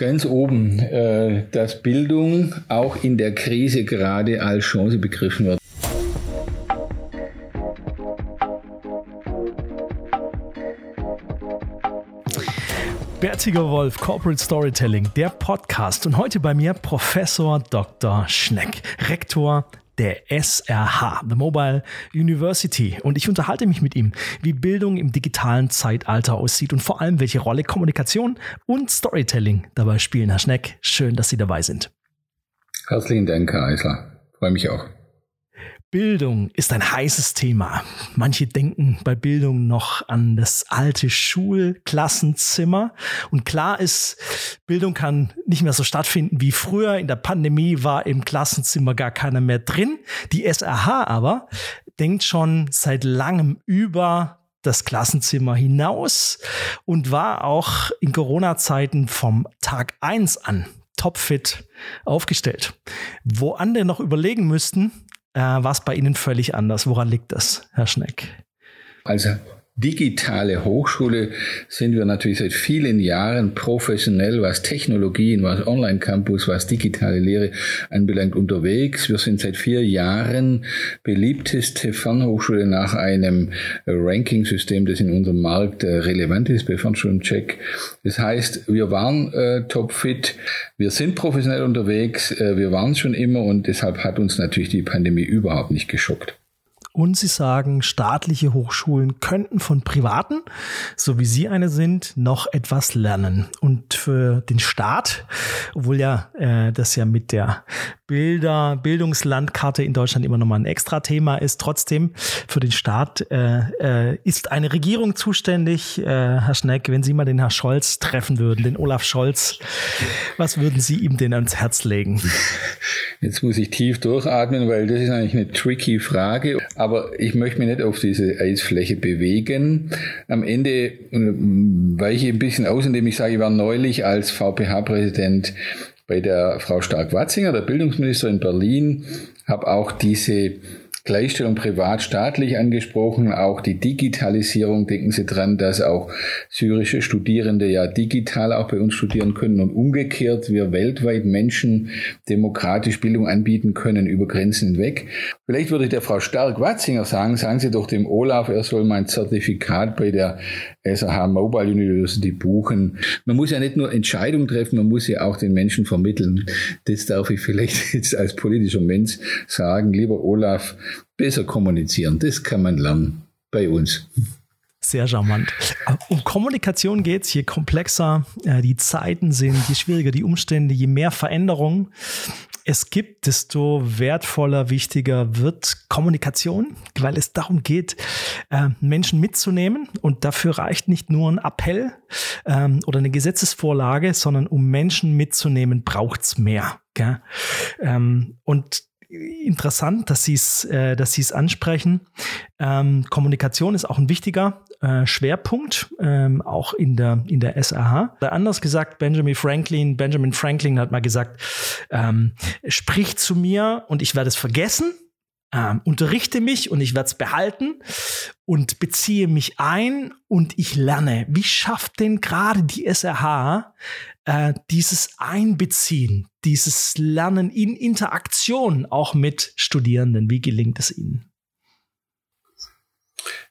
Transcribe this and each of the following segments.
ganz oben, äh, dass Bildung auch in der Krise gerade als Chance begriffen wird. Bertiger Wolf, Corporate Storytelling, der Podcast. Und heute bei mir Professor Dr. Schneck, Rektor der SRH, The Mobile University. Und ich unterhalte mich mit ihm, wie Bildung im digitalen Zeitalter aussieht und vor allem, welche Rolle Kommunikation und Storytelling dabei spielen. Herr Schneck, schön, dass Sie dabei sind. Herzlichen Dank, Herr Eisler. Freue mich auch. Bildung ist ein heißes Thema. Manche denken bei Bildung noch an das alte Schulklassenzimmer. Und klar ist, Bildung kann nicht mehr so stattfinden wie früher. In der Pandemie war im Klassenzimmer gar keiner mehr drin. Die SRH aber denkt schon seit langem über das Klassenzimmer hinaus und war auch in Corona-Zeiten vom Tag eins an topfit aufgestellt. Wo andere noch überlegen müssten, äh, war es bei Ihnen völlig anders. Woran liegt das, Herr Schneck? Also digitale Hochschule sind wir natürlich seit vielen Jahren professionell, was Technologien, was Online-Campus, was digitale Lehre anbelangt, unterwegs. Wir sind seit vier Jahren beliebteste Fernhochschule nach einem Ranking-System, das in unserem Markt äh, relevant ist bei Fernschulencheck. Das heißt, wir waren äh, topfit, wir sind professionell unterwegs, äh, wir waren schon immer und deshalb hat uns natürlich die Pandemie überhaupt nicht geschockt. Und sie sagen, staatliche Hochschulen könnten von privaten, so wie Sie eine sind, noch etwas lernen. Und für den Staat, obwohl ja äh, das ja mit der Bilder, Bildungslandkarte in Deutschland immer noch mal ein extra Thema ist, trotzdem für den Staat äh, äh, ist eine Regierung zuständig. Äh, Herr Schneck, wenn Sie mal den Herrn Scholz treffen würden, den Olaf Scholz, was würden Sie ihm denn ans Herz legen? Jetzt muss ich tief durchatmen, weil das ist eigentlich eine tricky Frage aber ich möchte mich nicht auf diese Eisfläche bewegen. Am Ende äh, weiche ich ein bisschen aus, indem ich sage, ich war neulich als VPH-Präsident bei der Frau Stark-Watzinger, der Bildungsministerin in Berlin, habe auch diese Gleichstellung privat-staatlich angesprochen, auch die Digitalisierung. Denken Sie dran, dass auch syrische Studierende ja digital auch bei uns studieren können und umgekehrt wir weltweit Menschen demokratisch Bildung anbieten können über Grenzen hinweg. Vielleicht würde ich der Frau Stark-Watzinger sagen, sagen Sie doch dem Olaf, er soll mein Zertifikat bei der SAH Mobile University buchen. Man muss ja nicht nur Entscheidungen treffen, man muss ja auch den Menschen vermitteln. Das darf ich vielleicht jetzt als politischer Mensch sagen. Lieber Olaf, besser kommunizieren. Das kann man lernen bei uns. Sehr charmant. Um Kommunikation geht es, je komplexer äh, die Zeiten sind, je schwieriger die Umstände, je mehr Veränderungen es gibt, desto wertvoller, wichtiger wird Kommunikation, weil es darum geht, äh, Menschen mitzunehmen. Und dafür reicht nicht nur ein Appell ähm, oder eine Gesetzesvorlage, sondern um Menschen mitzunehmen, braucht es mehr. Ähm, und interessant, dass Sie es, äh, es ansprechen. Ähm, Kommunikation ist auch ein wichtiger äh, Schwerpunkt, ähm, auch in der in der SAH. Anders gesagt, Benjamin Franklin, Benjamin Franklin hat mal gesagt, ähm, sprich zu mir und ich werde es vergessen. Ähm, unterrichte mich und ich werde es behalten und beziehe mich ein und ich lerne. Wie schafft denn gerade die SRH äh, dieses Einbeziehen, dieses Lernen in Interaktion auch mit Studierenden? Wie gelingt es Ihnen?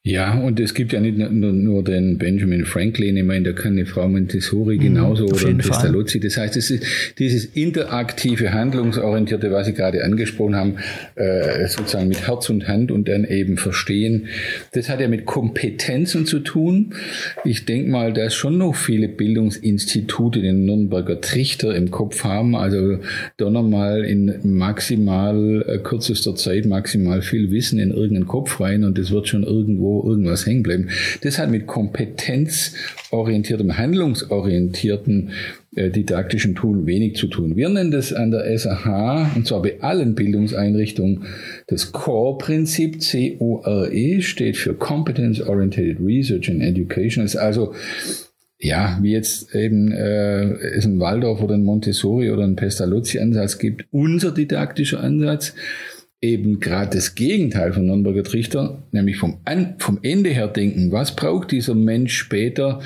Ja, und es gibt ja nicht nur, nur den Benjamin Franklin, ich meine, da kann eine Frau Montessori mhm, genauso mm, oder ein Pestalozzi. Das heißt, es ist dieses interaktive, handlungsorientierte, was Sie gerade angesprochen haben, äh, sozusagen mit Herz und Hand und dann eben verstehen. Das hat ja mit Kompetenzen zu tun. Ich denke mal, dass schon noch viele Bildungsinstitute den Nürnberger Trichter im Kopf haben. Also da nochmal in maximal äh, kürzester Zeit maximal viel Wissen in irgendeinen Kopf rein und das wird schon irgendwo irgendwas hängen bleiben. Das hat mit kompetenzorientiertem, handlungsorientierten äh, didaktischen Tool wenig zu tun. Wir nennen das an der SAH, und zwar bei allen Bildungseinrichtungen, das Core-Prinzip, C-O-R-E, steht für Competence Oriented Research and Education. ist also ja, wie jetzt eben äh, es ein Waldorf oder ein Montessori oder ein Pestalozzi-Ansatz gibt, unser didaktischer Ansatz eben gerade das Gegenteil von Nürnberger Trichter, nämlich vom, An vom Ende her denken, was braucht dieser Mensch später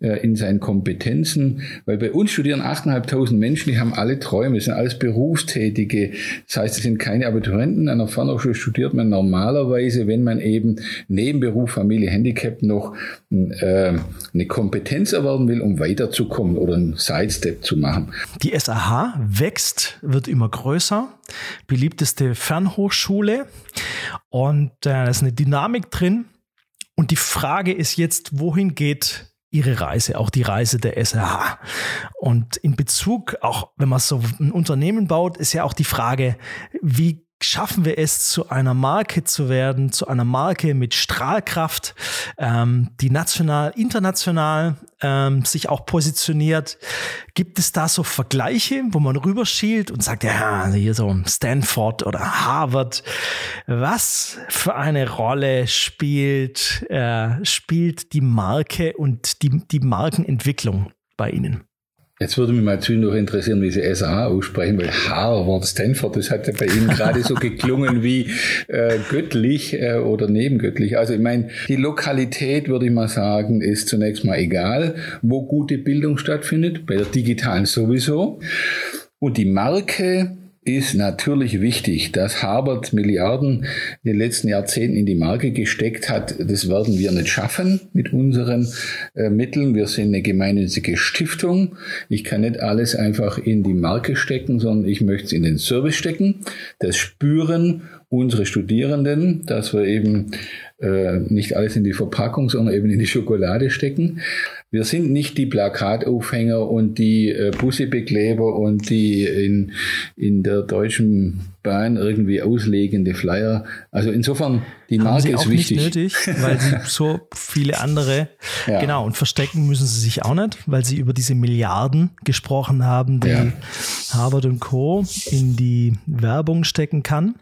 äh, in seinen Kompetenzen, weil bei uns studieren 8.500 Menschen, die haben alle Träume, sind alles Berufstätige, das heißt, es sind keine Abiturienten, an der Fernhochschule studiert man normalerweise, wenn man eben neben Beruf, Familie, Handicap noch äh, eine Kompetenz erwerben will, um weiterzukommen oder einen Sidestep zu machen. Die SAH wächst, wird immer größer, beliebteste Fernhochschule und äh, da ist eine Dynamik drin. Und die Frage ist jetzt, wohin geht ihre Reise, auch die Reise der SRH. Und in Bezug, auch wenn man so ein Unternehmen baut, ist ja auch die Frage, wie schaffen wir es, zu einer Marke zu werden, zu einer Marke mit Strahlkraft, ähm, die national, international ähm, sich auch positioniert. Gibt es da so Vergleiche, wo man rüberschielt und sagt, ja, hier so Stanford oder Harvard, was für eine Rolle spielt, äh, spielt die Marke und die, die Markenentwicklung bei Ihnen? Jetzt würde mich mal zwischendurch interessieren, wie Sie SA aussprechen, weil Harvard, Stanford, das hat ja bei Ihnen gerade so geklungen wie äh, göttlich äh, oder nebengöttlich. Also ich meine, die Lokalität, würde ich mal sagen, ist zunächst mal egal, wo gute Bildung stattfindet, bei der digitalen sowieso. Und die Marke, ist natürlich wichtig, dass Harvard Milliarden in den letzten Jahrzehnten in die Marke gesteckt hat. Das werden wir nicht schaffen mit unseren äh, Mitteln. Wir sind eine gemeinnützige Stiftung. Ich kann nicht alles einfach in die Marke stecken, sondern ich möchte es in den Service stecken. Das spüren unsere Studierenden, dass wir eben äh, nicht alles in die Verpackung, sondern eben in die Schokolade stecken. Wir sind nicht die Plakataufhänger und die äh, Bussebekleber und die in, in der deutschen Bahn irgendwie auslegende Flyer. Also insofern, die Marke Haben sie ist wichtig. Nicht nötig, weil sie so viele andere, ja. genau, und verstecken müssen sie sich auch nicht, weil sie über diese Milliarden gesprochen haben, die ja. Harvard und Co. in die Werbung stecken kann.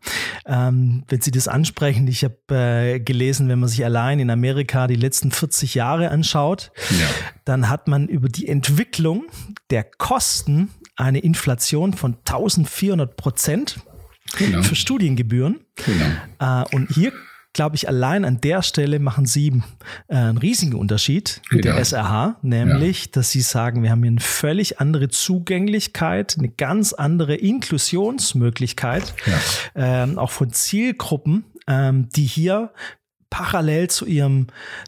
Ähm, wenn Sie das ansprechen, ich habe äh, gelesen, wenn man sich allein in Amerika die letzten 40 Jahre anschaut, ja. dann hat man über die Entwicklung der Kosten eine Inflation von 1400 Prozent genau. für Studiengebühren. Genau. Äh, und hier glaube ich, allein an der Stelle machen Sie äh, einen riesigen Unterschied mit genau. der SRH, nämlich, ja. dass Sie sagen, wir haben hier eine völlig andere Zugänglichkeit, eine ganz andere Inklusionsmöglichkeit, ja. ähm, auch von Zielgruppen, ähm, die hier parallel zu ihrem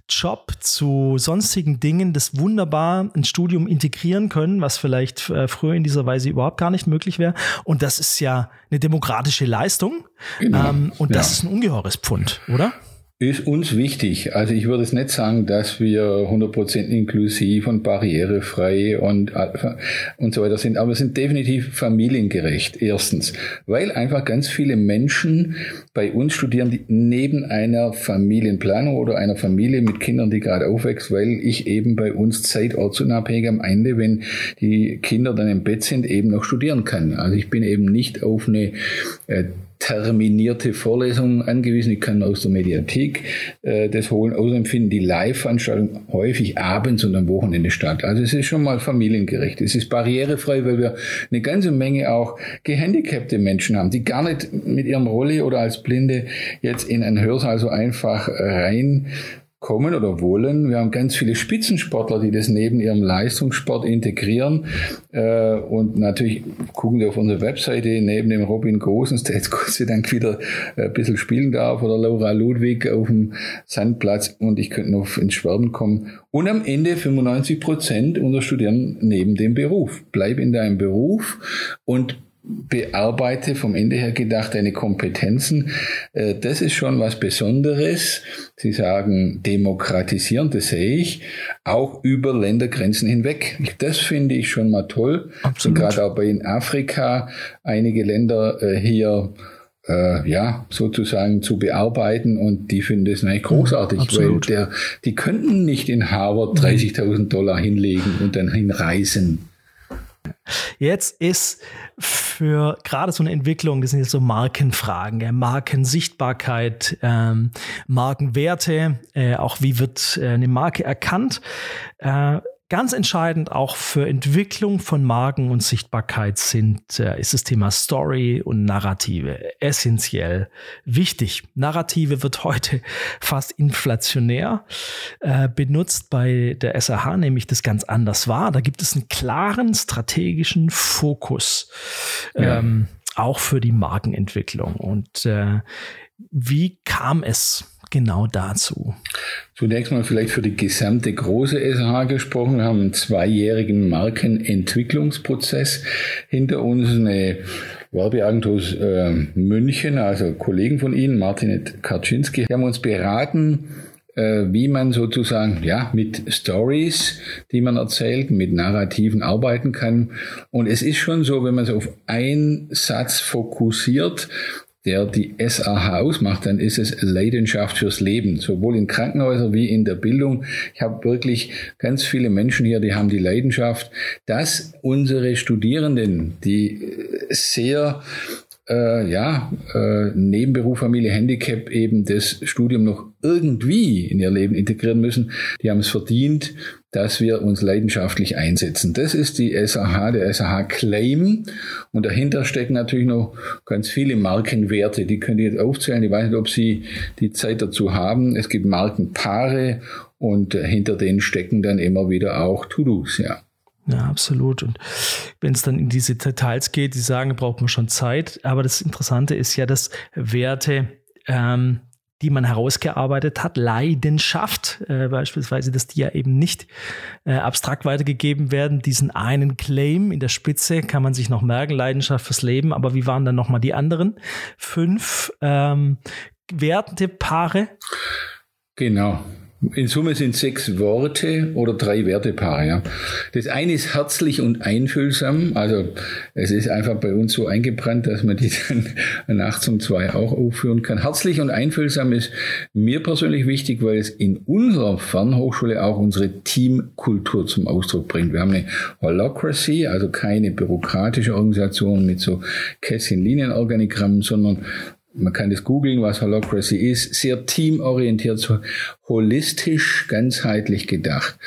Job, zu sonstigen Dingen das wunderbar ein Studium integrieren können, was vielleicht äh, früher in dieser Weise überhaupt gar nicht möglich wäre. Und das ist ja eine demokratische Leistung. Genau. Ähm, und das ja. ist ein ungeheures Pfund, oder? Ist uns wichtig. Also ich würde es nicht sagen, dass wir 100% inklusiv und barrierefrei und, und so weiter sind, aber wir sind definitiv familiengerecht, erstens, weil einfach ganz viele Menschen bei uns studieren, die neben einer Familienplanung oder einer Familie mit Kindern, die gerade aufwächst, weil ich eben bei uns zeitortsunabhängig am Ende, wenn die Kinder dann im Bett sind, eben noch studieren kann. Also ich bin eben nicht auf eine äh, terminierte Vorlesungen angewiesen. Ich kann aus der Mediathek äh, das holen. Außerdem finden die Live-Veranstaltungen häufig abends und am Wochenende statt. Also es ist schon mal familiengerecht. Es ist barrierefrei, weil wir eine ganze Menge auch gehandicapte Menschen haben, die gar nicht mit ihrem Rolle oder als Blinde jetzt in ein Hörsaal so einfach rein kommen oder wollen. Wir haben ganz viele Spitzensportler, die das neben ihrem Leistungssport integrieren. Äh, und natürlich gucken wir auf unsere Webseite neben dem Robin Gosens, der jetzt Gott sei Dank wieder ein bisschen spielen darf, oder Laura Ludwig auf dem Sandplatz. Und ich könnte noch ins Schwärmen kommen. Und am Ende 95 Prozent unserer Studierenden neben dem Beruf. Bleib in deinem Beruf und bearbeite, vom Ende her gedacht, deine Kompetenzen. Äh, das ist schon was Besonderes. Sie sagen demokratisieren, das sehe ich, auch über Ländergrenzen hinweg. Das finde ich schon mal toll. Absolut. Und gerade auch bei in Afrika einige Länder äh, hier äh, ja, sozusagen zu bearbeiten und die finden das eigentlich großartig, Absolut. weil der, die könnten nicht in Harvard 30.000 Dollar hinlegen und dann hinreisen. Jetzt ist für gerade so eine Entwicklung, das sind jetzt so Markenfragen, ja, Markensichtbarkeit, ähm, Markenwerte, äh, auch wie wird äh, eine Marke erkannt. Äh, Ganz entscheidend auch für Entwicklung von Marken und Sichtbarkeit sind, äh, ist das Thema Story und Narrative essentiell wichtig. Narrative wird heute fast inflationär äh, benutzt bei der SAH, nämlich das ganz anders war. Da gibt es einen klaren strategischen Fokus, ja. ähm, auch für die Markenentwicklung. Und äh, wie kam es genau dazu? Zunächst mal vielleicht für die gesamte große SH gesprochen. Wir haben einen zweijährigen Markenentwicklungsprozess hinter uns. Eine Werbeagentur äh, München, also Kollegen von Ihnen, Martinet Kaczynski, haben uns beraten, äh, wie man sozusagen ja mit Stories, die man erzählt, mit Narrativen arbeiten kann. Und es ist schon so, wenn man es auf einen Satz fokussiert, der die SAH ausmacht, dann ist es Leidenschaft fürs Leben, sowohl in Krankenhäusern wie in der Bildung. Ich habe wirklich ganz viele Menschen hier, die haben die Leidenschaft, dass unsere Studierenden, die sehr äh, ja, äh, Nebenberuf, Familie, Handicap eben das Studium noch irgendwie in ihr Leben integrieren müssen, die haben es verdient, dass wir uns leidenschaftlich einsetzen. Das ist die SAH, der SAH-Claim. Und dahinter stecken natürlich noch ganz viele Markenwerte. Die könnt ihr jetzt aufzählen. Ich weiß nicht, ob Sie die Zeit dazu haben. Es gibt Markenpaare und hinter denen stecken dann immer wieder auch To-Dos, ja. Ja, absolut. Und wenn es dann in diese Details geht, die sagen, braucht man schon Zeit. Aber das Interessante ist ja, dass Werte, ähm, die man herausgearbeitet hat, Leidenschaft äh, beispielsweise, dass die ja eben nicht äh, abstrakt weitergegeben werden. Diesen einen Claim in der Spitze kann man sich noch merken, Leidenschaft fürs Leben. Aber wie waren dann nochmal die anderen fünf ähm, wertende Paare? Genau. In Summe sind sechs Worte oder drei Wertepaare. Ja. Das eine ist herzlich und einfühlsam. Also es ist einfach bei uns so eingebrannt, dass man die dann nachts um zwei auch aufführen kann. Herzlich und einfühlsam ist mir persönlich wichtig, weil es in unserer Fernhochschule auch unsere Teamkultur zum Ausdruck bringt. Wir haben eine Holocracy, also keine bürokratische Organisation mit so Kästchen-Linienorganigrammen, sondern man kann das googeln, was Holocracy ist, sehr teamorientiert, so holistisch, ganzheitlich gedacht.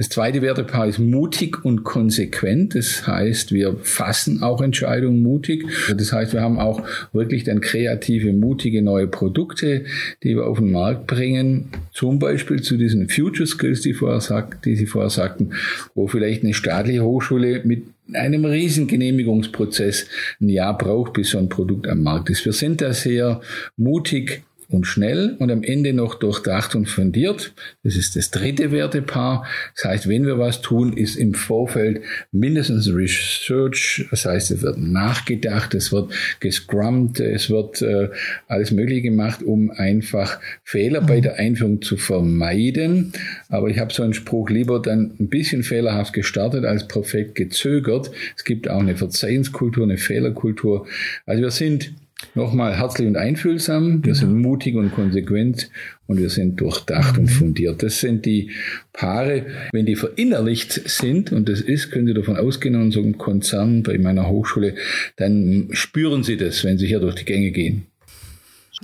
Das zweite Wertepaar ist mutig und konsequent. Das heißt, wir fassen auch Entscheidungen mutig. Das heißt, wir haben auch wirklich dann kreative, mutige neue Produkte, die wir auf den Markt bringen. Zum Beispiel zu diesen Future Skills, die, vorher sagt, die Sie vorher sagten, wo vielleicht eine staatliche Hochschule mit einem riesen Genehmigungsprozess ein Jahr braucht, bis so ein Produkt am Markt ist. Wir sind da sehr mutig und schnell und am Ende noch durchdacht und fundiert. Das ist das dritte Wertepaar. Das heißt, wenn wir was tun, ist im Vorfeld mindestens Research. Das heißt, es wird nachgedacht, es wird gescrummt, es wird äh, alles Mögliche gemacht, um einfach Fehler bei der Einführung zu vermeiden. Aber ich habe so einen Spruch lieber dann ein bisschen fehlerhaft gestartet als perfekt gezögert. Es gibt auch eine Verzeihenskultur, eine Fehlerkultur. Also wir sind Nochmal herzlich und einfühlsam, wir sind genau. mutig und konsequent und wir sind durchdacht und mhm. fundiert. Das sind die Paare, wenn die verinnerlicht sind, und das ist, können Sie davon ausgehen, in unserem Konzern bei meiner Hochschule, dann spüren Sie das, wenn Sie hier durch die Gänge gehen.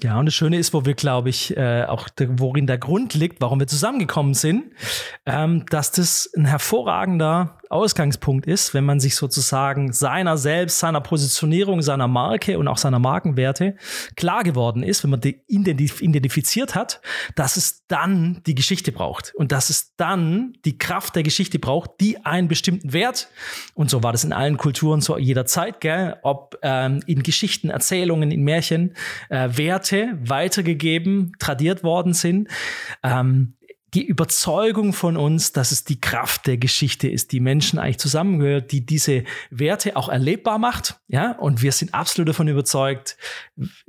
Ja, und das Schöne ist, wo wir, glaube ich, äh, auch der, worin der Grund liegt, warum wir zusammengekommen sind, ähm, dass das ein hervorragender Ausgangspunkt ist, wenn man sich sozusagen seiner selbst, seiner Positionierung, seiner Marke und auch seiner Markenwerte klar geworden ist, wenn man die identifiziert hat, dass es dann die Geschichte braucht und dass es dann die Kraft der Geschichte braucht, die einen bestimmten Wert, und so war das in allen Kulturen zu jeder Zeit, gell, ob ähm, in Geschichten, Erzählungen, in Märchen, äh, Werte weitergegeben, tradiert worden sind, ähm, die Überzeugung von uns, dass es die Kraft der Geschichte ist, die Menschen eigentlich zusammengehört, die diese Werte auch erlebbar macht. Ja, und wir sind absolut davon überzeugt,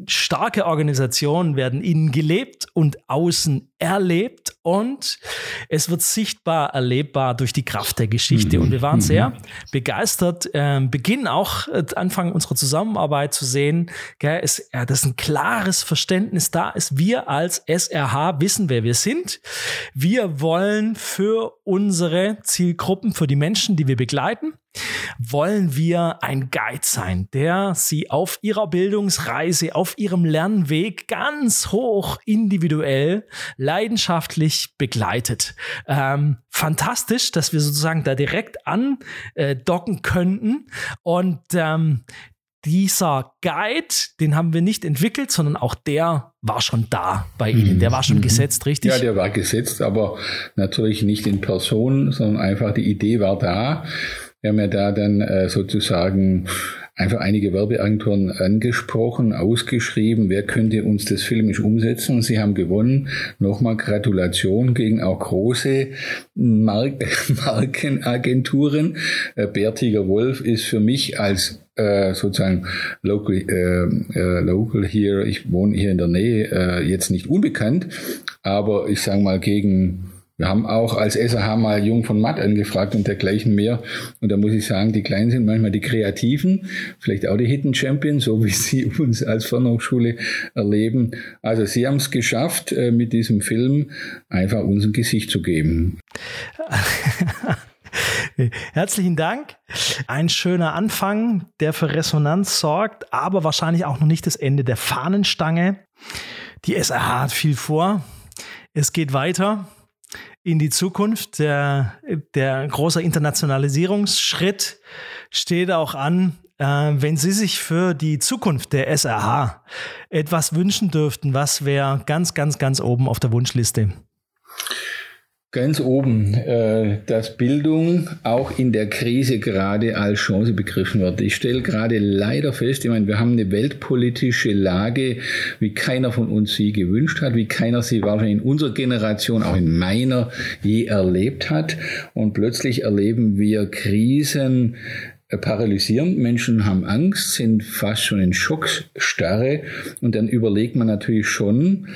starke Organisationen werden innen gelebt und außen erlebt und es wird sichtbar erlebbar durch die Kraft der Geschichte. Mhm. Und wir waren sehr mhm. begeistert, äh, Beginn auch äh, Anfang unserer Zusammenarbeit zu sehen, gell, es, äh, dass ein klares Verständnis da ist. Wir als SRH wissen, wer wir sind. Wir wollen für unsere Zielgruppen, für die Menschen, die wir begleiten, wollen wir ein Guide sein, der sie auf ihrer Bildungsreise, auf ihrem Lernweg ganz hoch individuell, leidenschaftlich begleitet. Ähm, fantastisch, dass wir sozusagen da direkt andocken äh, könnten und ähm, dieser Guide, den haben wir nicht entwickelt, sondern auch der war schon da bei Ihnen. Der war schon mhm. gesetzt, richtig? Ja, der war gesetzt, aber natürlich nicht in Person, sondern einfach die Idee war da. Wir haben ja da dann äh, sozusagen einfach einige Werbeagenturen angesprochen, ausgeschrieben, wer könnte uns das filmisch umsetzen und sie haben gewonnen. Nochmal Gratulation gegen auch große Mark Markenagenturen. Äh, Bärtiger Wolf ist für mich als äh, sozusagen local, äh, äh, local hier, ich wohne hier in der Nähe, äh, jetzt nicht unbekannt, aber ich sage mal gegen wir haben auch als SAH mal Jung von Matt angefragt und dergleichen mehr. Und da muss ich sagen, die Kleinen sind manchmal die Kreativen, vielleicht auch die Hidden Champions, so wie sie uns als Fernhochschule erleben. Also sie haben es geschafft, äh, mit diesem Film einfach uns ein Gesicht zu geben. Herzlichen Dank. Ein schöner Anfang, der für Resonanz sorgt, aber wahrscheinlich auch noch nicht das Ende der Fahnenstange. Die SAH hat viel vor. Es geht weiter in die Zukunft. Der, der große Internationalisierungsschritt steht auch an. Äh, wenn Sie sich für die Zukunft der SRH etwas wünschen dürften, was wäre ganz, ganz, ganz oben auf der Wunschliste? Ganz oben, äh, dass Bildung auch in der Krise gerade als Chance begriffen wird. Ich stelle gerade leider fest, ich meine, wir haben eine weltpolitische Lage, wie keiner von uns sie gewünscht hat, wie keiner sie wahrscheinlich in unserer Generation, auch in meiner, je erlebt hat. Und plötzlich erleben wir Krisen, äh, paralysierend. Menschen haben Angst, sind fast schon in Schockstarre. Und dann überlegt man natürlich schon,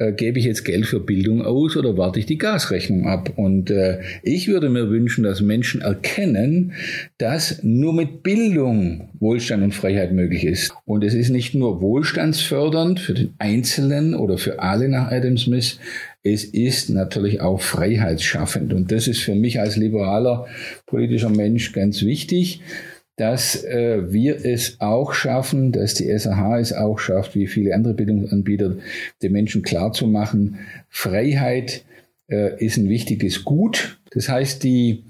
äh, gebe ich jetzt Geld für Bildung aus oder warte ich die Gasrechnung ab? Und äh, ich würde mir wünschen, dass Menschen erkennen, dass nur mit Bildung Wohlstand und Freiheit möglich ist. Und es ist nicht nur wohlstandsfördernd für den Einzelnen oder für alle nach Adam Smith, es ist natürlich auch freiheitsschaffend. Und das ist für mich als liberaler politischer Mensch ganz wichtig dass äh, wir es auch schaffen, dass die SAH es auch schafft, wie viele andere Bildungsanbieter, den Menschen klarzumachen, Freiheit äh, ist ein wichtiges Gut. Das heißt, die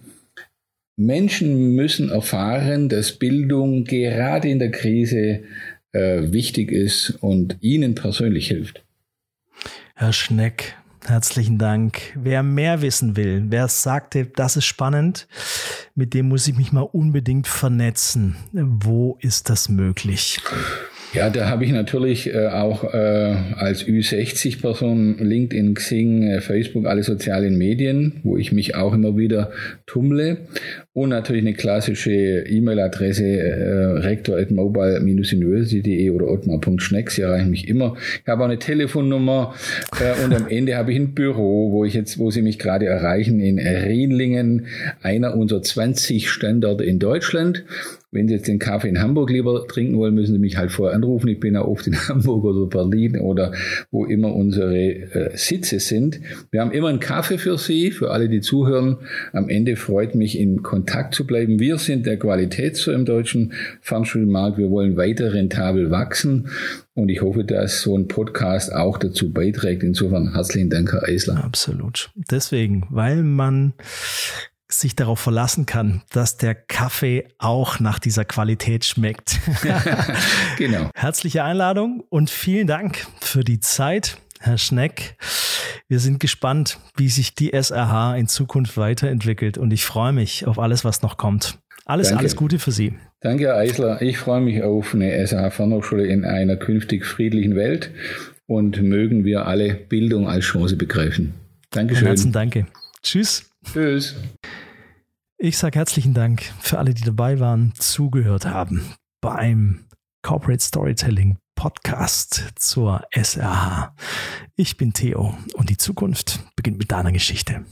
Menschen müssen erfahren, dass Bildung gerade in der Krise äh, wichtig ist und ihnen persönlich hilft. Herr Schneck, Herzlichen Dank. Wer mehr wissen will, wer sagte, das ist spannend, mit dem muss ich mich mal unbedingt vernetzen. Wo ist das möglich? Ja, da habe ich natürlich äh, auch äh, als Ü60-Person LinkedIn, Xing, äh, Facebook, alle sozialen Medien, wo ich mich auch immer wieder tummle. Und natürlich eine klassische E-Mail-Adresse äh, rektor.mobile-university.de oder ottmar.schneck. Sie erreichen mich immer. Ich habe auch eine Telefonnummer äh, und am Ende habe ich ein Büro, wo ich jetzt, wo Sie mich gerade erreichen, in Rienlingen, einer unserer 20 Standorte in Deutschland. Wenn Sie jetzt den Kaffee in Hamburg lieber trinken wollen, müssen Sie mich halt vorher anrufen. Ich bin ja oft in Hamburg oder Berlin oder wo immer unsere äh, Sitze sind. Wir haben immer einen Kaffee für Sie, für alle, die zuhören. Am Ende freut mich in Kontakt zu bleiben. Wir sind der Qualitätsser im deutschen Fernschulmarkt. Wir wollen weiter rentabel wachsen. Und ich hoffe, dass so ein Podcast auch dazu beiträgt. Insofern herzlichen Dank, Herr Eisler. Absolut. Deswegen, weil man sich darauf verlassen kann, dass der Kaffee auch nach dieser Qualität schmeckt. genau. Herzliche Einladung und vielen Dank für die Zeit, Herr Schneck. Wir sind gespannt, wie sich die SRH in Zukunft weiterentwickelt und ich freue mich auf alles, was noch kommt. Alles, Danke. alles Gute für Sie. Danke, Herr Eisler. Ich freue mich auf eine SRH-Fernhochschule in einer künftig friedlichen Welt und mögen wir alle Bildung als Chance begreifen. Dankeschön. Herzlichen Danke. Tschüss. Tschüss. Ich sage herzlichen Dank für alle, die dabei waren, zugehört haben beim Corporate Storytelling Podcast zur SRH. Ich bin Theo und die Zukunft beginnt mit deiner Geschichte.